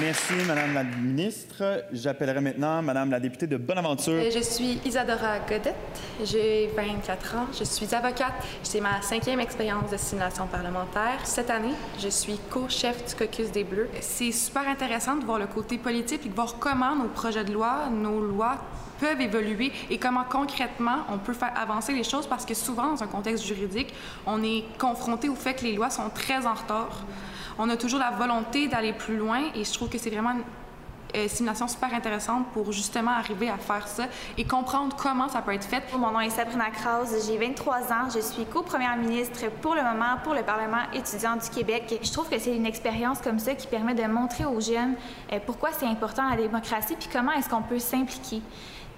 Merci, Madame la ministre. J'appellerai maintenant Madame la députée de Bonaventure. Euh, Je suis Isadora Godette. J'ai 24 ans. Je suis avocate. C'est ma cinquième expérience de simulation parlementaire. Cette année, je suis co-chef du caucus des Bleus. C'est super intéressant de voir le côté politique et de voir comment nos projets de loi, nos lois peuvent évoluer et comment concrètement on peut faire avancer les choses parce que souvent dans un contexte juridique, on est confronté au fait que les lois sont très en retard. On a toujours la volonté d'aller plus loin et je trouve que c'est vraiment une euh, simulation super intéressante pour justement arriver à faire ça et comprendre comment ça peut être fait. Mon nom est Sabrina Krause, j'ai 23 ans, je suis co-première ministre pour le moment pour le Parlement étudiant du Québec. Je trouve que c'est une expérience comme ça qui permet de montrer aux jeunes euh, pourquoi c'est important la démocratie puis comment est-ce qu'on peut s'impliquer.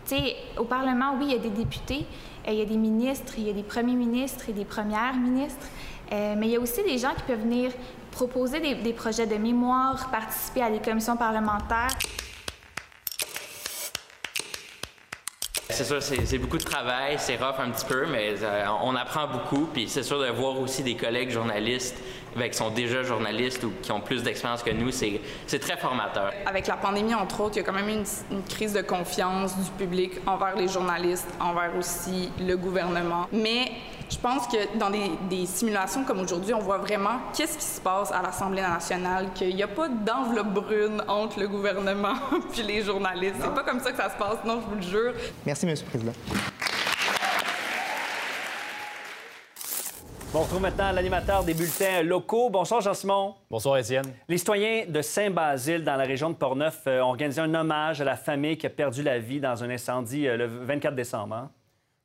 Tu sais, au Parlement, oui, il y a des députés, euh, il y a des ministres, il y a des premiers ministres et des premières ministres, mais il y a aussi des gens qui peuvent venir proposer des, des projets de mémoire, participer à des commissions parlementaires? C'est sûr, c'est beaucoup de travail, c'est rough un petit peu, mais euh, on apprend beaucoup. Puis c'est sûr de voir aussi des collègues journalistes ben, qui sont déjà journalistes ou qui ont plus d'expérience que nous, c'est c'est très formateur. Avec la pandémie, entre autres, il y a quand même eu une, une crise de confiance du public envers les journalistes, envers aussi le gouvernement. Mais je pense que dans des, des simulations comme aujourd'hui, on voit vraiment qu'est-ce qui se passe à l'Assemblée nationale, qu'il n'y a pas d'enveloppe brune entre le gouvernement puis les journalistes. C'est pas comme ça que ça se passe, non, je vous le jure. Merci, M. le Président. Bon, on retrouve maintenant l'animateur des bulletins locaux. Bonsoir, Jean-Simon. Bonsoir, Étienne. Les citoyens de Saint-Basile, dans la région de Portneuf, euh, ont organisé un hommage à la famille qui a perdu la vie dans un incendie euh, le 24 décembre. hein?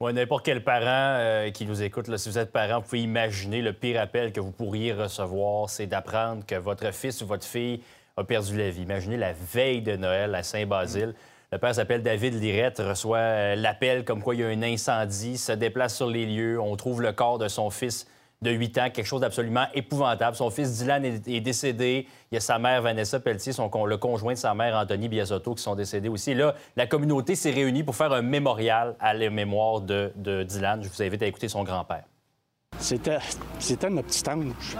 Ouais, n'importe quel parent euh, qui nous écoute, si vous êtes parent, vous pouvez imaginer le pire appel que vous pourriez recevoir, c'est d'apprendre que votre fils ou votre fille a perdu la vie. Imaginez la veille de Noël à Saint-Basile. Le père s'appelle David Lirette, reçoit euh, l'appel comme quoi il y a un incendie, se déplace sur les lieux, on trouve le corps de son fils de 8 ans, quelque chose d'absolument épouvantable. Son fils Dylan est, décédé. Il y a sa mère Vanessa Pelletier, son, le conjoint de sa mère Anthony Biasotto qui sont décédés aussi. Là, la communauté s'est réunie pour faire un mémorial à la mémoire de, Dylan. Je vous invite à écouter son grand-père. C'était, c'était notre petit ange.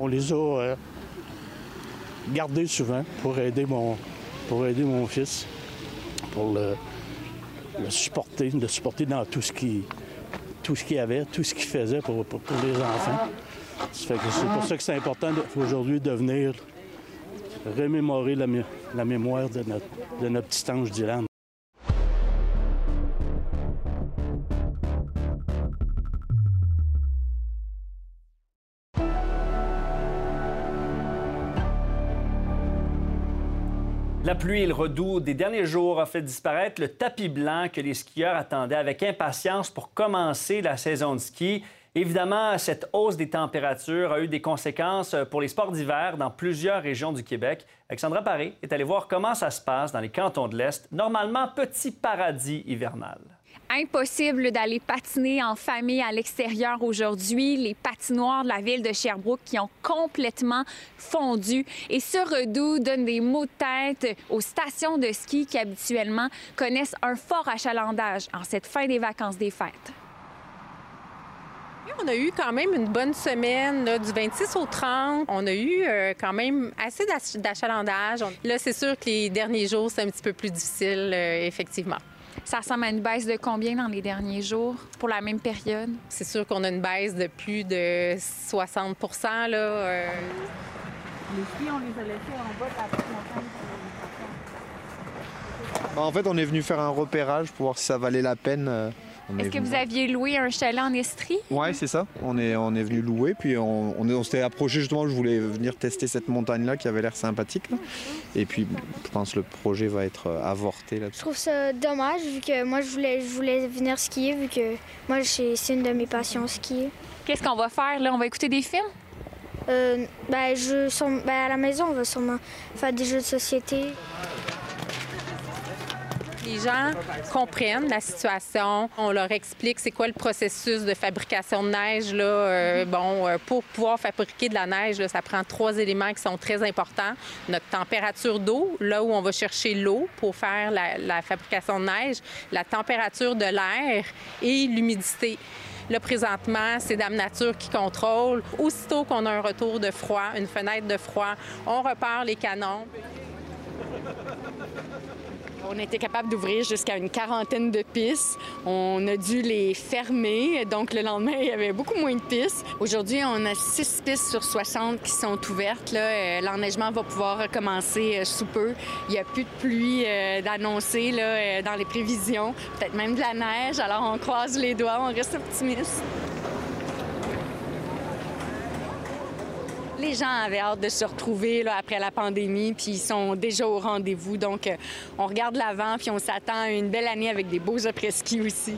On, les a euh, gardés souvent pour aider mon, pour aider mon fils, pour le supporter, le supporter dans tout ce qui tout ce qu'il y avait, tout ce qu'il faisait pour, les enfants. C'est pour ça que c'est important aujourd'hui de venir remémorer la, mé- la mémoire de notre, de notre petit ange Dylan. Pluie et le des derniers jours a fait disparaître le tapis blanc que les skieurs attendaient avec impatience pour commencer la saison de ski. Évidemment, cette hausse des températures a eu des conséquences pour les sports d'hiver dans plusieurs régions du Québec. Alexandra Paré est allée voir comment ça se passe dans les cantons de l'Est, normalement petit paradis hivernal. Impossible d'aller patiner en famille à l'extérieur aujourd'hui. Les patinoires de la ville de Sherbrooke qui ont complètement fondu. Et ce redout donne des maux de tête aux stations de ski qui habituellement connaissent un fort achalandage en cette fin des vacances des fêtes. On a eu quand même une bonne semaine, du 26 au 30. On a eu euh, quand même assez d'ach- d'achalandage. Là, c'est sûr que les derniers jours, c'est un petit peu plus difficile, euh, effectivement. Ça ressemble à une baisse de combien dans les derniers jours pour la même période? C'est sûr qu'on a une baisse de plus de 60% là. euh. Les skis, on les a laissés en bas de la petite montagne. Bah, en fait, on est venu faire un repérage pour voir si ça valait la peine. Est-ce est que vous aviez loué un chalet en Estrie? Ouais, c'est ça. On est, on est venu louer, puis on, on, s'était approché justement. Je voulais venir tester cette montagne-là qui avait l'air sympathique. là. Et puis, je pense que le projet va être euh, avorté Je là-dessus. trouve ça dommage vu que moi je voulais, je voulais venir skier vu que moi c'est une de mes passions skier. Qu'est-ce qu'on va faire là? On va écouter des films? Euh, ben, je, ben, à la maison on va sûrement faire des jeux de société. Les gens comprennent la situation. On leur explique c'est quoi le processus de fabrication de neige. Là. Euh, bon, euh, pour pouvoir fabriquer de la neige, là, ça prend trois éléments qui sont très importants. Notre température d'eau, là où on va chercher l'eau pour faire la, la fabrication de neige, la température de l'air et l'humidité. Là, présentement, c'est Dame Nature qui contrôle. Aussitôt qu'on a un retour de froid, une fenêtre de froid, on repart les canons. On était capable d'ouvrir jusqu'à une quarantaine de pistes. On a dû les fermer, donc le lendemain, il y avait beaucoup moins de pistes. Aujourd'hui, on a six pistes sur 60 qui sont ouvertes. Euh, L'enneigement va pouvoir recommencer euh, sous peu. Il n'y a plus de pluie euh, d'annoncer dans les prévisions, peut-être même de la neige. Alors, on croise les doigts, on reste optimiste. Les gens avaient hâte de se retrouver là, après la pandémie, puis ils sont déjà au rendez-vous. Donc, euh, on regarde l'avant, puis on s'attend à une belle année avec des beaux après-ski aussi.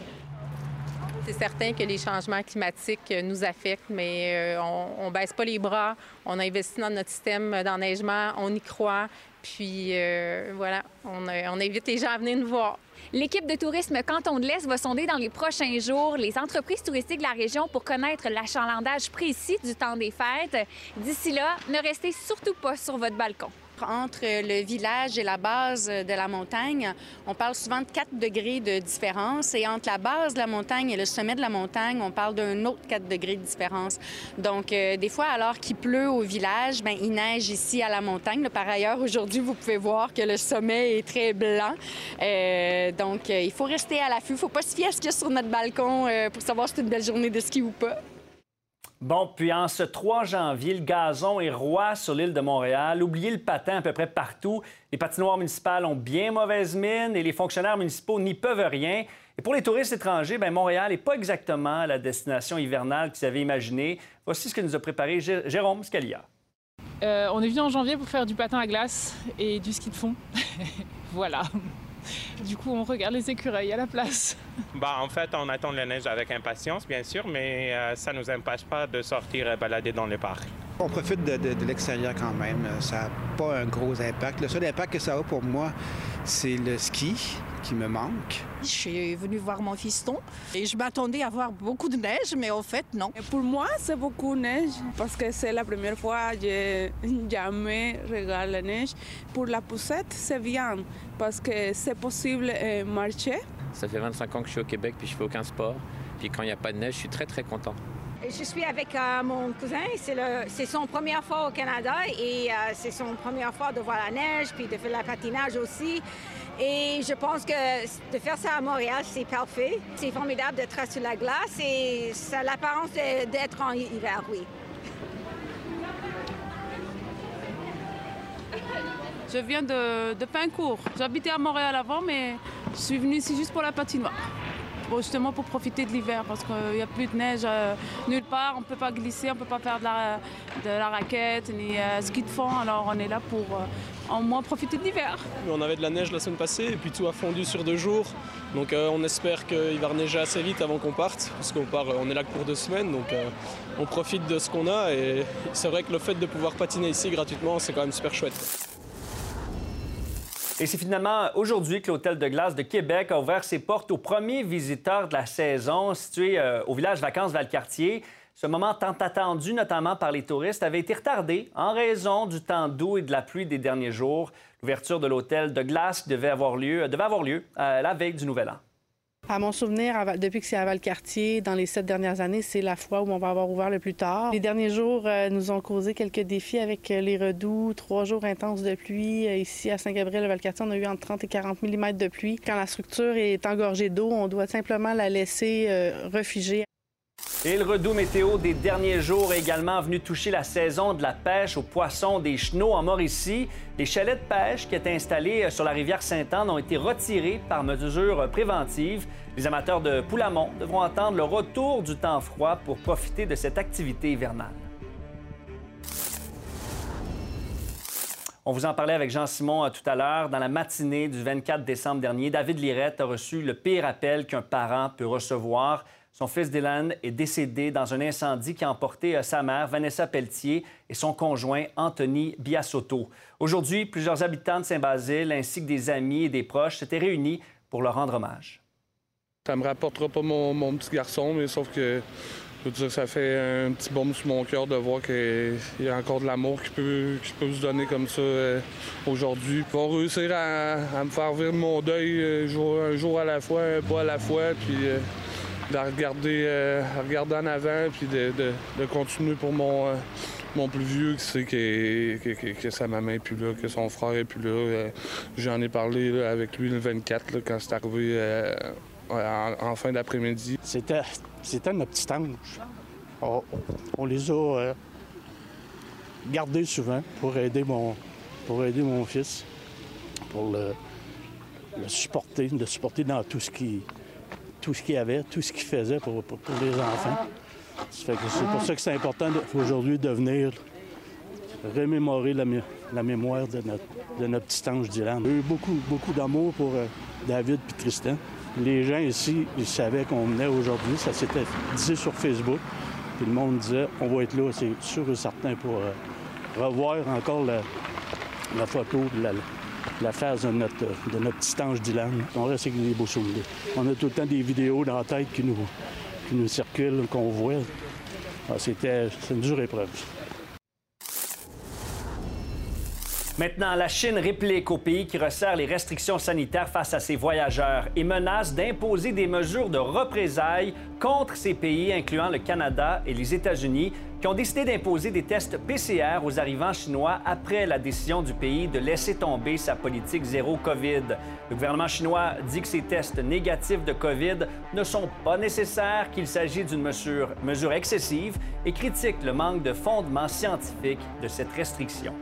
C'est certain que les changements climatiques euh, nous affectent, mais euh, on ne baisse pas les bras. On a investi dans notre système d'enneigement, on y croit. Puis euh, voilà, on, on invite les gens à venir nous voir. L'équipe de tourisme Canton de l'Est va sonder dans les prochains jours les entreprises touristiques de la région pour connaître l'achalandage précis du temps des fêtes. D'ici là, ne restez surtout pas sur votre balcon. Entre le village et la base de la montagne, on parle souvent de 4 degrés de différence. Et entre la base de la montagne et le sommet de la montagne, on parle d'un autre 4 degrés de différence. Donc, euh, des fois, alors qu'il pleut au village, ben, il neige ici à la montagne. Par ailleurs, aujourd'hui, vous pouvez voir que le sommet est très blanc. Euh, donc, euh, il faut rester à l'affût. Il ne faut pas se fier sur notre balcon pour savoir si c'est une belle journée de ski ou pas. Bon, puis en ce 3 janvier, le gazon est roi sur l'île de Montréal. Oubliez le patin à peu près partout. Les patinoires municipales ont bien mauvaise mine et les fonctionnaires municipaux n'y peuvent rien. Et pour les touristes étrangers, bien, Montréal n'est pas exactement la destination hivernale qu'ils avaient imaginée. Voici ce que nous a préparé Jé- Jérôme Scalia. Euh, on est venu en janvier pour faire du patin à glace et du ski de fond. voilà. Du coup, on regarde les écureuils à la place. Bah, en fait, on attend la neige avec impatience, bien sûr, mais euh, ça ne nous empêche pas de sortir et balader dans le parc. On profite de, de- de l'extérieur quand même. Ça n'a pas un gros impact. Le seul impact que ça a pour moi, c'est le ski qui me manque. Je suis venue voir mon fiston et je m'attendais à voir beaucoup de neige, mais en fait, non. Pour moi, c'est beaucoup de neige parce que c'est la première fois que j'ai jamais regardé la neige. Pour la poussette, c'est bien parce que c'est possible de marcher. Ça fait 25 ans que je suis au Québec puis je fais aucun sport. Puis quand il n'y a pas de neige, je suis très très content. Je suis avec euh, mon cousin. C'est, le, c'est son première fois au Canada et euh, c'est son première fois de voir la neige puis de faire le patinage aussi. Et je pense que de faire ça à Montréal, c'est parfait. C'est formidable d'être sur la glace et ça a l'apparence de- d'être en hiver, oui. Je viens de, de Pincourt. J'habitais à Montréal avant, mais je suis venue ici juste pour la patinoire. Justement pour profiter de l'hiver parce qu'il n'y a plus de neige euh, nulle part. On ne peut pas glisser, on ne peut pas faire de la, de la raquette ni euh, ski de fond. Alors on est là pour euh, au moins profiter de l'hiver. On avait de la neige la semaine passée et puis tout a fondu sur deux jours. Donc euh, on espère qu'il va reneiger assez vite avant qu'on parte, parce qu'on part, euh, on est là que pour deux semaines, donc euh, on profite de ce qu'on a et c'est vrai que le fait de pouvoir patiner ici gratuitement, c'est quand même super chouette. Et c'est finalement aujourd'hui que l'Hôtel de glace de Québec a ouvert ses portes aux premiers visiteurs de la saison situé euh, au village Vacances Valcartier. Ce moment tant attendu, notamment par les touristes, avait été retardé en raison du temps doux et de la pluie des derniers jours. L'ouverture de l'hôtel de glace devait avoir lieu, devait avoir lieu euh, la veille du Nouvel An. À mon souvenir, depuis que c'est à Valcartier, dans les sept dernières années, c'est la fois où on va avoir ouvert le plus tard. Les derniers jours euh, nous ont causé quelques défis avec euh, les redoux, trois jours intenses de pluie. Euh, ici, à Saint-Gabriel-le-Valcartier, on a eu entre 30 et 40 mm de pluie. Quand la structure est engorgée d'eau, on doit simplement la laisser refuger. Et le redout météo des derniers jours est également venu toucher la saison de la pêche aux poissons des chenaux en Mauricie. Les chalets de pêche qui étaient installés euh, sur la rivière Sainte-Anne ont été retirés par mesure préventive. Les amateurs de Poulamont devront attendre le retour du temps froid pour profiter de cette activité hivernale. On vous en parlait avec Jean-Simon euh, tout à l'heure. Dans la matinée du 24 décembre dernier, David Lirette a reçu le pire appel qu'un parent peut recevoir. Son fils Dylan est décédé dans un incendie qui a emporté euh, sa mère, Vanessa Pelletier, et son conjoint, Anthony Biasotto. Aujourd'hui, plusieurs habitants de Saint-Basile, ainsi que des amis et des proches, s'étaient réunis pour leur rendre hommage. Ça me rapportera pas mon, petit garçon, mais sauf que je veux dire, ça fait un petit baume sur mon cœur de voir qu'il y a encore de l'amour qui peut, peut se donner comme ça euh, aujourd'hui. Ils réussir à, me faire vivre mon deuil euh, un jour à la fois, un pas à la fois, puis de regarder, euh, regarder en avant puis de, continuer pour mon, euh, mon plus vieux qui sait que, sa maman n'est plus là, que son frère n'est plus là. Euh, j'en ai parlé avec lui le 24 quand c'est arrivé en, fin d'après-midi. C'était, c'était notre petit ange. On, les a gardés souvent pour aider mon, pour aider mon fils, pour le, le supporter, le supporter dans tout ce qui tout ce qu'il y avait, tout ce qu'il faisait pour, les enfants. c'est pour ça que c'est important aujourd'hui de venir remémorer la, mémoire de notre, de notre petit ange Dylan. A eu beaucoup, beaucoup d'amour pour euh, David et Tristan. Les gens ici, ils savaient qu'on venait aujourd'hui. Ça s'était dit sur Facebook. Puis le monde disait, on va être là, c'est sûr et certain, pour euh, revoir encore la, la photo de la, la face de notre, de notre petit ange Dylan. On reste avec des beaux souvenirs. On a tout le temps des vidéos dans la tête qui nous, qui nous circulent, qu'on voit. Ah, c'était une dure épreuve. Maintenant, la Chine réplique au pays qui resserre les restrictions sanitaires face à ses voyageurs et menace d'imposer des mesures de représailles contre ces pays, incluant le Canada et les États-Unis, qui ont décidé d'imposer des tests PCR aux arrivants chinois après la décision du pays de laisser tomber sa politique zéro COVID. Le gouvernement chinois dit que ces tests négatifs de COVID ne sont pas nécessaires, qu'il s'agit d'une mesure, mesure excessive et critique le manque de fondement scientifique de cette restriction.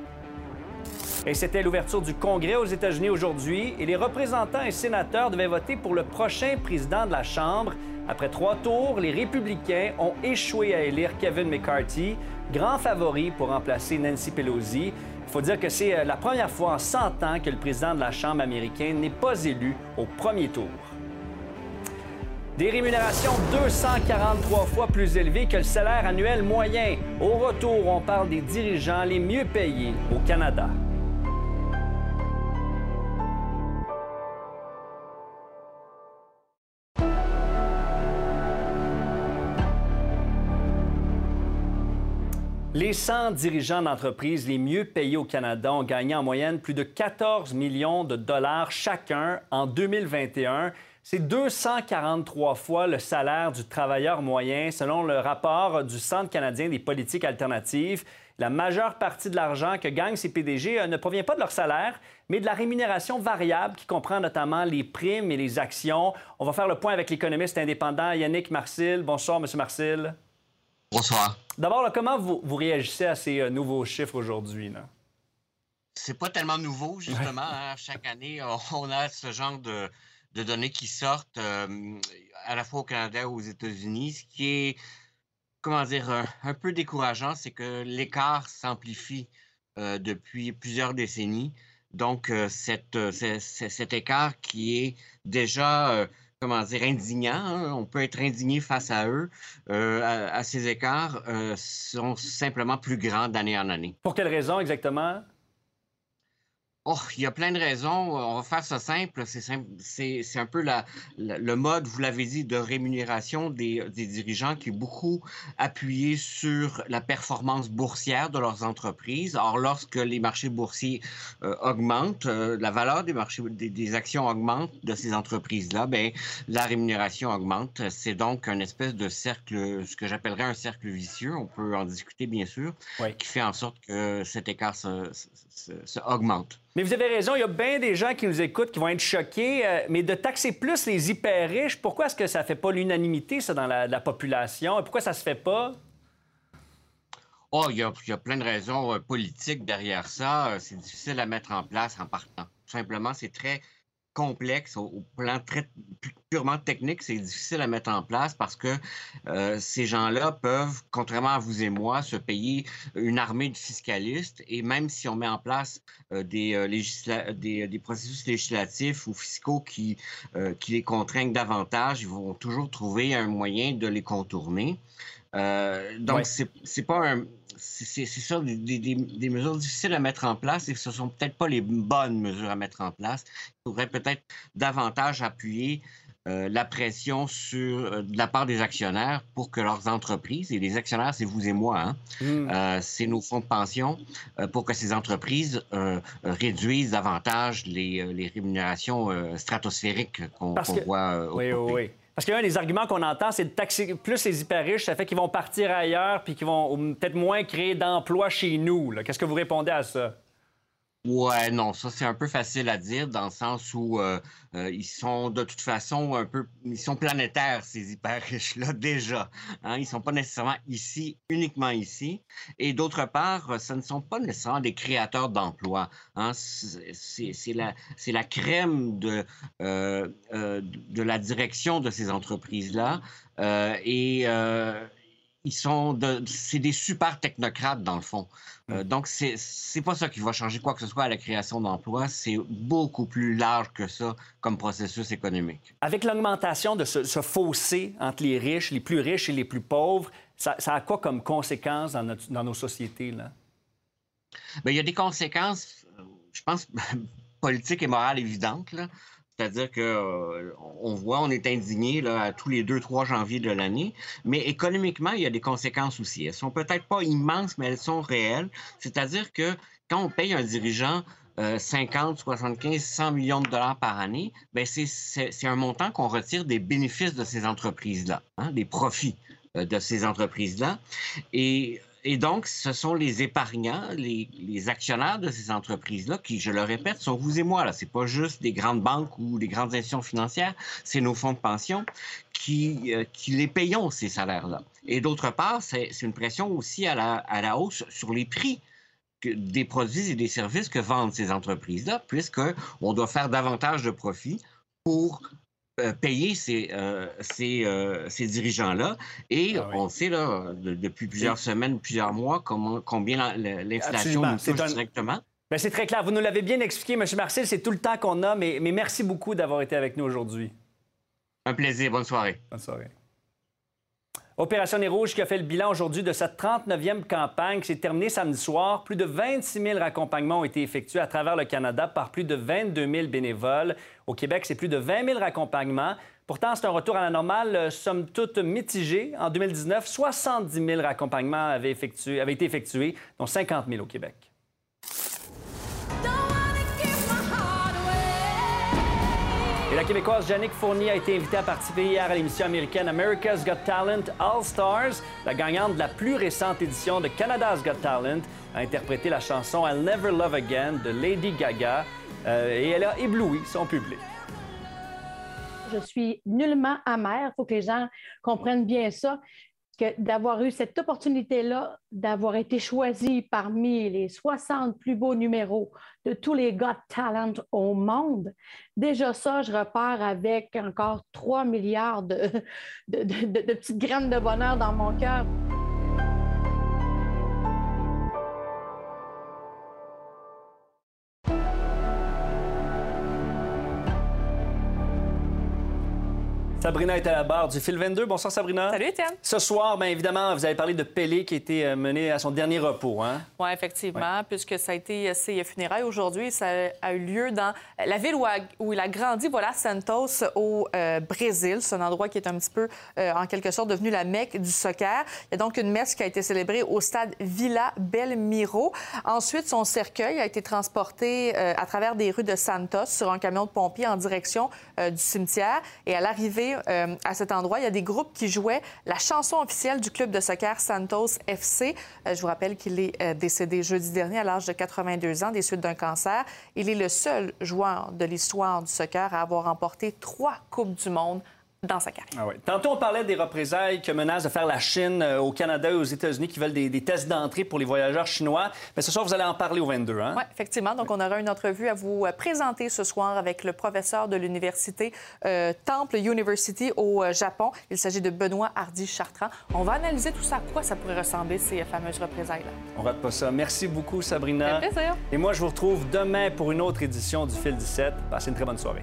Et c'était l'ouverture du Congrès aux États-Unis aujourd'hui et les représentants et sénateurs devaient voter pour le prochain président de la Chambre. Après trois tours, les républicains ont échoué à élire Kevin McCarthy, grand favori pour remplacer Nancy Pelosi. Il faut dire que c'est euh, la première fois en 100 ans que le président de la Chambre américaine n'est pas élu au premier tour. Des rémunérations 243 fois plus élevées que le salaire annuel moyen. Au retour, on parle des dirigeants les mieux payés au Canada. Les 100 dirigeants d'entreprises les mieux payés au Canada ont gagné en moyenne plus de 14 millions de dollars chacun en 2021. C'est 243 fois le salaire du travailleur moyen, selon le rapport du Centre canadien des politiques alternatives. La majeure partie de l'argent que gagnent ces PDG euh, ne provient pas de leur salaire, mais de la rémunération variable qui comprend notamment les primes et les actions. On va faire le point avec l'économiste indépendant Yannick Marcil. Bonsoir, M. Marcil. Bonsoir. D'abord, comment vous, réagissez à ces euh, nouveaux chiffres aujourd'hui? C'est pas tellement nouveau, justement. Hein. Chaque année, on a ce genre de, données qui sortent euh, à la fois au Canada et aux États-Unis. Ce qui est, comment dire, un, peu décourageant, c'est que l'écart s'amplifie euh, depuis plusieurs décennies. Donc, cet écart qui est déjà comment dire, indignants. Hein. On peut être indigné face à eux. Euh, à, ces écarts euh, sont simplement plus grands d'année en année. Pour quelles raisons exactement? Oh, il y a plein de raisons. On va faire ça simple. C'est un peu la, le mode, vous l'avez dit, de rémunération des, dirigeants qui est beaucoup appuyé sur la performance boursière de leurs entreprises. Or, lorsque les marchés boursiers euh, augmentent, euh, la valeur des marchés des, actions augmente de ces entreprises-là, ben la rémunération augmente. C'est donc un espèce de cercle, ce que j'appellerais un cercle vicieux. On peut en discuter bien sûr, qui fait en sorte que cet écart se, se augmente. Mais vous avez raison, il y a bien des gens qui nous écoutent qui vont être choqués. euh, mais de taxer plus les hyper riches, pourquoi est-ce que ça fait pas l'unanimité, ça, dans la, la population? Et pourquoi ça se fait pas? Oh, il y a, il y a plein de raisons euh, politiques derrière ça. Euh, C'est difficile à mettre en place en partant. Tout simplement, c'est très complexe au, au plan très purement technique. C'est difficile à mettre en place parce que euh, ces gens-là peuvent, contrairement à vous et moi, se payer une armée de fiscalistes. Et même si on met en place euh, des, euh, législa- des, des processus législatifs ou fiscaux qui, euh, qui les contraignent davantage, ils vont toujours trouver un moyen de les contourner. Donc, Ouais. c'est pas un. C'est ça, des, des- des mesures difficiles à mettre en place et ce sont peut-être pas les bonnes mesures à mettre en place. Il faudrait peut-être davantage appuyer euh, la pression sur, euh, de la part des actionnaires pour que leurs entreprises, et les actionnaires, c'est vous et moi, hein, euh, c'est nos fonds de pension, pour que ces entreprises réduisent davantage les, les rémunérations stratosphériques qu'on voit Oui, oui, oui. Parce qu'un des arguments qu'on entend, c'est de taxer plus les hyper riches. Ça fait qu'ils vont partir ailleurs puis qu'ils vont peut-être moins créer d'emplois chez nous. Qu'est-ce que vous répondez à ça? Ouais, non, ça c'est un peu facile à dire dans le sens où euh, euh, ils sont de toute façon un peu, ils sont planétaires ces hyper riches là déjà. Hein, ils sont pas nécessairement ici, uniquement ici. Et d'autre part, ce ne sont pas nécessairement des créateurs d'emplois. Hein, c'est la, crème de euh, de la direction de ces entreprises là. et ils sont de, c'est des super technocrates dans le fond. Euh, donc c'est c'est pas ça qui va changer quoi que ce soit à la création d'emplois. C'est beaucoup plus large que ça comme processus économique. Avec l'augmentation de ce, ce fossé entre les riches, les plus riches et les plus pauvres, ça, ça a quoi comme conséquence dans, notre- dans nos sociétés? Là? Ben, il y a des conséquences, euh, je pense, politiques et morales évidentes. là. C'est-à-dire que euh, on voit, on est indigné là, à tous les 2-3 janvier de l'année, mais économiquement, il y a des conséquences aussi. Elles sont peut-être pas immenses, mais elles sont réelles. C'est-à-dire que quand on paye un dirigeant euh, 50, 75, 100 millions de dollars par année, ben c'est- un montant qu'on retire des bénéfices de ces entreprises-là, hein, des profits euh, de ces entreprises-là. Et, et donc, ce sont les épargnants, les, actionnaires de ces entreprises-là qui, je le répète, sont vous et moi. là. C'est pas juste des grandes banques ou des grandes institutions financières, c'est nos fonds de pension qui, euh, les payons, ces salaires-là. Et d'autre part, c'est une pression aussi à la, à la hausse sur les prix des produits et des services que vendent ces entreprises-là, puisqu'on doit faire davantage de profits pour payer ces, euh, ces, euh, ces dirigeants-là. Et Ah on sait là, de- depuis plusieurs semaines, plusieurs mois, comment, combien la- la- l'inflation nous touche un- directement. Bien, c'est très clair. Vous nous l'avez bien expliqué, M. Marcel. C'est tout le temps qu'on a, mais, mais merci beaucoup d'avoir été avec nous aujourd'hui. Un plaisir. Bonne soirée. Bonne soirée. Opération Nez Rouge qui a fait le bilan aujourd'hui de sa 39e campagne qui s'est terminée samedi soir. Plus de 26 000 raccompagnements ont été effectués à travers le Canada par plus de 22 000 bénévoles. Au Québec, c'est plus de 20 000 raccompagnements. Pourtant, c'est un retour à la normale, euh, somme toute mitigé. En 2019, 70 000 raccompagnements avaient été effectués, dont 50 000 au Québec. La Québécoise Jannick Fournier a été invitée à participer hier à l'émission américaine America's Got Talent All Stars. La gagnante de la plus récente édition de Canada's Got Talent a interprété la chanson I'll Never Love Again de Lady Gaga euh, et elle a ébloui son public. Je suis nullement amère. Il faut que les gens comprennent bien ça, que d'avoir eu cette opportunité-là, d'avoir été choisi parmi les 60 plus beaux numéros de tous les Got Talent au monde, déjà ça, je repars avec encore 3 milliards de, de- de- petites graines de bonheur dans mon cœur. Sabrina est à la barre du fil 22. Bonsoir Sabrina. Salut Étienne. Ce soir, bien évidemment, vous avez parlé de Pelé qui a été euh, mené à son dernier repos. Hein? Oui, effectivement, puisque ça a été ses funérailles aujourd'hui. Ça a eu lieu dans la ville où, a- où il a grandi, voilà, Santos, au euh, Brésil. C'est un endroit qui est un petit peu, euh, en quelque sorte, devenu la Mecque du soccer. Il y a donc une messe qui a été célébrée au stade Villa Belmiro. Ensuite, son cercueil a été transporté euh, à travers des rues de Santos sur un camion de pompiers en direction euh, du cimetière. Et à l'arrivée, euh, à cet endroit. Il y a des groupes qui jouaient la chanson officielle du club de soccer Santos FC. Euh, je vous rappelle qu'il est euh, décédé jeudi dernier à l'âge de 82 ans des suites d'un cancer. Il est le seul joueur de l'histoire du soccer à avoir remporté trois Coupes du Monde dans sa carrière. Ah ouais. Tantôt, on parlait des représailles que menace de faire la Chine euh, au Canada et aux États-Unis qui veulent des, des tests d'entrée pour les voyageurs chinois. Mais ce soir, vous allez en parler au 22, hein? Oui, effectivement. Donc, on aura une entrevue à vous euh, présenter ce soir avec le professeur de l'université euh, Temple University au Japon. Il s'agit de Benoît Hardy-Chartrand. On va analyser tout ça, à quoi ça pourrait ressembler, ces fameuses représailles-là. On rate pas ça. Merci beaucoup, Sabrina. Fait plaisir. Et moi, je vous retrouve demain pour une autre édition du Fil 17. Passez une très bonne soirée.